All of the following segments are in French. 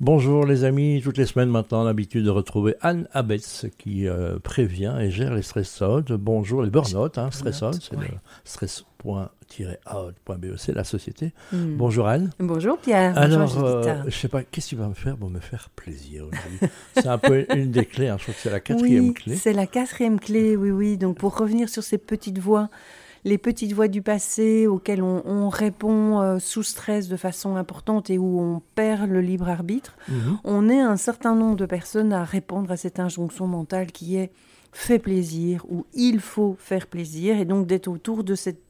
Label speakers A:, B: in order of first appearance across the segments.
A: Bonjour les amis, toutes les semaines maintenant, l'habitude de retrouver Anne Abetz qui euh, prévient et gère les stressodes. Bonjour les burn-out, hein, stressode, c'est le stress.out.be, la société. Hmm. Bonjour Anne.
B: Bonjour Pierre.
A: Alors, euh, je sais pas, qu'est-ce que tu vas me faire pour me faire plaisir aujourd'hui? C'est un peu une des clés, hein, je crois que c'est la quatrième
B: oui,
A: clé.
B: C'est la quatrième clé, oui, oui. Donc pour revenir sur ces petites voix les petites voix du passé auxquelles on, répond euh, sous stress de façon importante et où on perd le libre arbitre, mhm. on est un certain nombre de personnes à répondre à cette injonction mentale qui est fait plaisir ou il faut faire plaisir et donc d'être autour de cette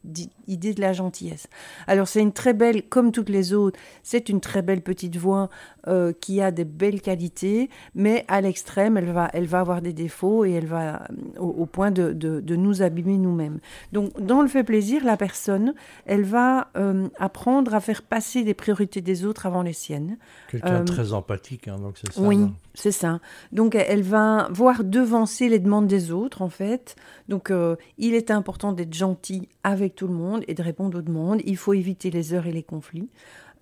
B: idée de la gentillesse. Alors c'est une très belle, comme toutes les autres, c'est une très belle petite voix euh, qui a des belles qualités, mais à l'extrême, elle va, elle va avoir des défauts et elle va au, point de, de, nous abîmer nous-mêmes. Donc dans le fait plaisir, la personne, elle va euh, apprendre à faire passer les priorités des autres avant les siennes.
A: Quelqu'un euh, très empathique, hein, donc c'est ça.
B: Oui, c'est ça. Donc elle va voir devancer les demandes des autres, en fait. Donc il est important d'être gentil avec tout le monde et de répondre aux demandes. Il faut éviter les heures et les conflits.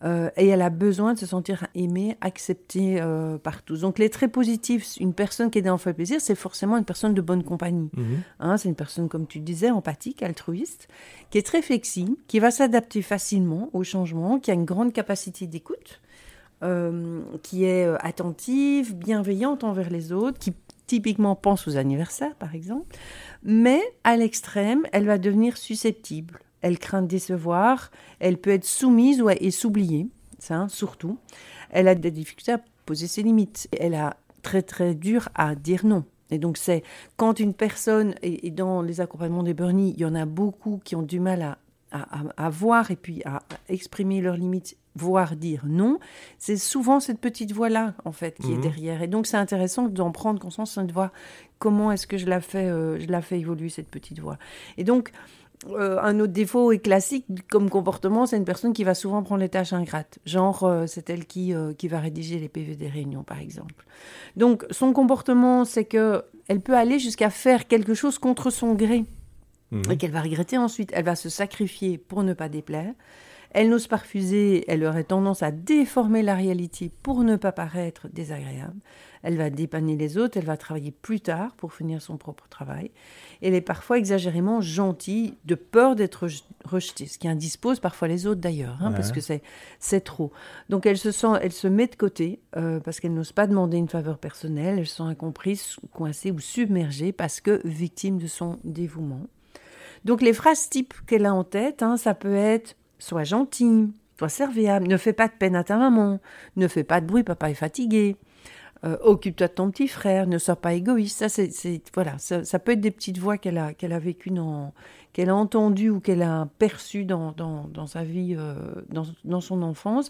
B: Euh, et elle a besoin de se sentir aimée, acceptée euh, par tous. Donc les traits positifs, une personne qui est dans le fait plaisir, c'est forcément une personne de bonne compagnie. Mhm. Hein, c'est une personne, comme tu disais, empathique, altruiste, qui est très flexible, qui va s'adapter facilement aux changements, qui a une grande capacité d'écoute, euh, qui est attentive, bienveillante envers les autres, qui typiquement pense aux anniversaires, par exemple. Mais à l'extrême, elle va devenir susceptible elle craint de décevoir, elle peut être soumise ou et s'oublier, ça surtout. Elle a des difficultés à poser ses limites. Elle a très très dur à dire non. Et donc c'est quand une personne, et, dans les accompagnements des burnies, il y en a beaucoup qui ont du mal à, à, voir et puis à, exprimer leurs limites, voire dire non, c'est souvent cette petite voix-là, en fait, qui est mhm. derrière. Et donc c'est intéressant d'en prendre conscience de voir comment est-ce que je la fais, euh, je la fais évoluer, cette petite voix? Et donc, euh, un autre défaut et classique comme comportement, c'est une personne qui va souvent prendre les tâches ingrates. Genre, euh, c'est elle qui, euh, qui va rédiger les PV des réunions, par exemple. Donc, son comportement, c'est que elle peut aller jusqu'à faire quelque chose contre son gré mhm. et qu'elle va regretter ensuite. Elle va se sacrifier pour ne pas déplaire. Elle n'ose pas refuser, elle aurait tendance à déformer la réalité pour ne pas paraître désagréable. Elle va dépanner les autres, elle va travailler plus tard pour finir son propre travail. Elle est parfois exagérément gentille, de peur d'être rejetée, ce qui indispose parfois les autres d'ailleurs, hein, parce que c'est trop. Donc elle se sent, elle se met de côté euh, parce qu'elle n'ose pas demander une faveur personnelle, elle se sent incomprise, coincée ou submergée parce que victime de son dévouement. Donc les phrases types qu'elle a en tête, hein, ça peut être Sois gentil, sois serviable, ne fais pas de peine à ta maman, ne fais pas de bruit, papa est fatigué. Euh, occupe-toi de ton petit frère, ne sois pas égoïste. Ça, c'est, voilà, ça, peut être des petites voix qu'elle a, qu'elle a vécues, qu'elle a entendues ou qu'elle a perçues dans, dans, sa vie, euh, dans, dans, son enfance.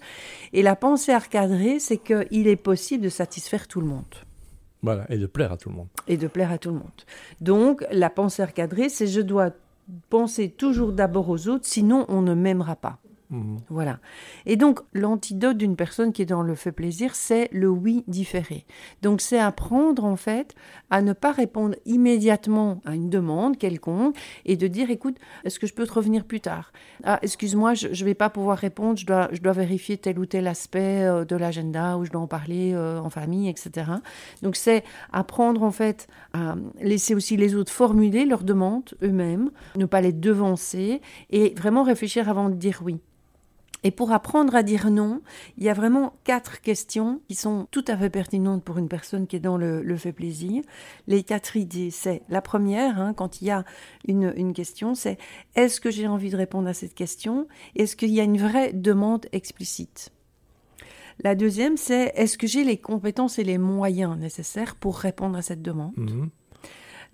B: Et la pensée à recadrer, c'est qu'il est possible de satisfaire tout le monde.
A: Voilà, et de plaire à tout le monde.
B: Et de plaire à tout le monde. Donc, la pensée à recadrer, c'est je dois penser toujours d'abord aux autres, sinon on ne m'aimera pas. Mhm. Voilà. Et donc, l'antidote d'une personne qui est dans le fait plaisir, c'est le oui différé. Donc, c'est apprendre, en fait, à ne pas répondre immédiatement à une demande quelconque et de dire, écoute, est-ce que je peux te revenir plus tard? Ah, excuse-moi, je ne vais pas pouvoir répondre, je dois, je dois vérifier tel ou tel aspect euh, de l'agenda ou je dois en parler euh, en famille, etc. Donc, c'est apprendre, en fait, à laisser aussi les autres formuler leurs demandes eux-mêmes, ne pas les devancer et vraiment réfléchir avant de dire oui. Et pour apprendre à dire non, il y a vraiment quatre questions qui sont tout à fait pertinentes pour une personne qui est dans le, fait plaisir. Les quatre idées, c'est la première, hein, quand il y a une, une question, c'est est-ce que j'ai envie de répondre à cette question? Est-ce qu'il y a une vraie demande explicite? La deuxième, c'est est-ce que j'ai les compétences et les moyens nécessaires pour répondre à cette demande mhm.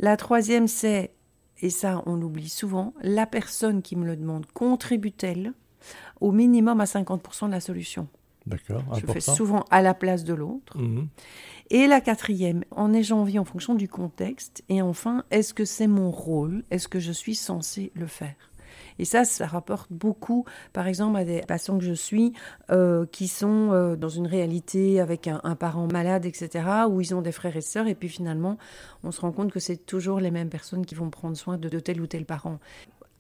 B: La troisième, c'est, et ça on l'oublie souvent, la personne qui me le demande contribue-t-elle? Au minimum à 50% de la solution.
A: D'accord.
B: Je fais souvent à la place de l'autre. Mhm. Et la quatrième, en ai-je envie en fonction du contexte Et enfin, est-ce que c'est mon rôle? Est-ce que je suis censé le faire? Et ça, ça rapporte beaucoup, par exemple, à des patients que je suis euh, qui sont euh, dans une réalité avec un, parent malade, etc., où ils ont des frères et sœurs, et puis finalement, on se rend compte que c'est toujours les mêmes personnes qui vont prendre soin de, de tel ou tel parent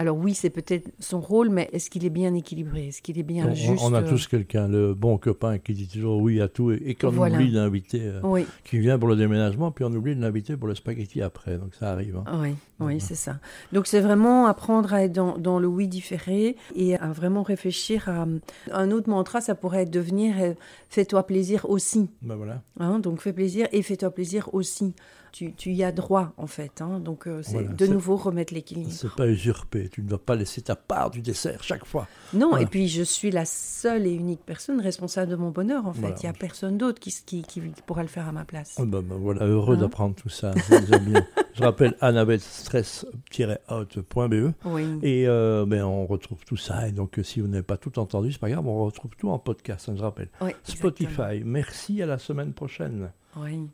B: Alors oui, c'est peut-être son rôle, mais est-ce qu'il est bien équilibré? Est-ce qu'il est bien
A: on,
B: juste
A: on a
B: euh,
A: tous quelqu'un, le bon copain qui dit toujours oui à tout et, et qu'on
B: Voilà.
A: oublie d'inviter, euh,
B: Oui,
A: qui vient pour le déménagement, puis on oublie de l'inviter pour le spaghetti après. Donc ça arrive. hein.
B: oui, oui, c'est ça. Donc c'est vraiment apprendre à être dans, dans le oui différé et à vraiment réfléchir à un autre mantra. Ça pourrait devenir euh, fais-toi plaisir aussi.
A: Ben voilà.
B: Hein, donc fais plaisir et fais-toi plaisir aussi. Tu, tu y as droit en fait. hein. donc euh, c'est
A: Voilà,
B: de nouveau remettre l'équilibre.
A: C'est pas usurpé. Tu ne dois pas laisser ta part du dessert chaque fois.
B: Non,
A: Voilà.
B: et puis je suis la seule et unique personne responsable de mon bonheur en fait.
A: Voilà.
B: Il n'y a personne d'autre qui, qui, qui pourra le faire à ma place.
A: Oh, ben, ben, voilà, heureux
B: Hein
A: d'apprendre tout ça. Je rappelle annabellestress-out.be.
B: Oui.
A: Et euh, ben, on retrouve tout ça. Et donc, si vous n'avez pas tout entendu, c'est pas grave, on retrouve tout en podcast, hein, je rappelle.
B: Oui,
A: Spotify. Merci, à la semaine prochaine.
B: Oui.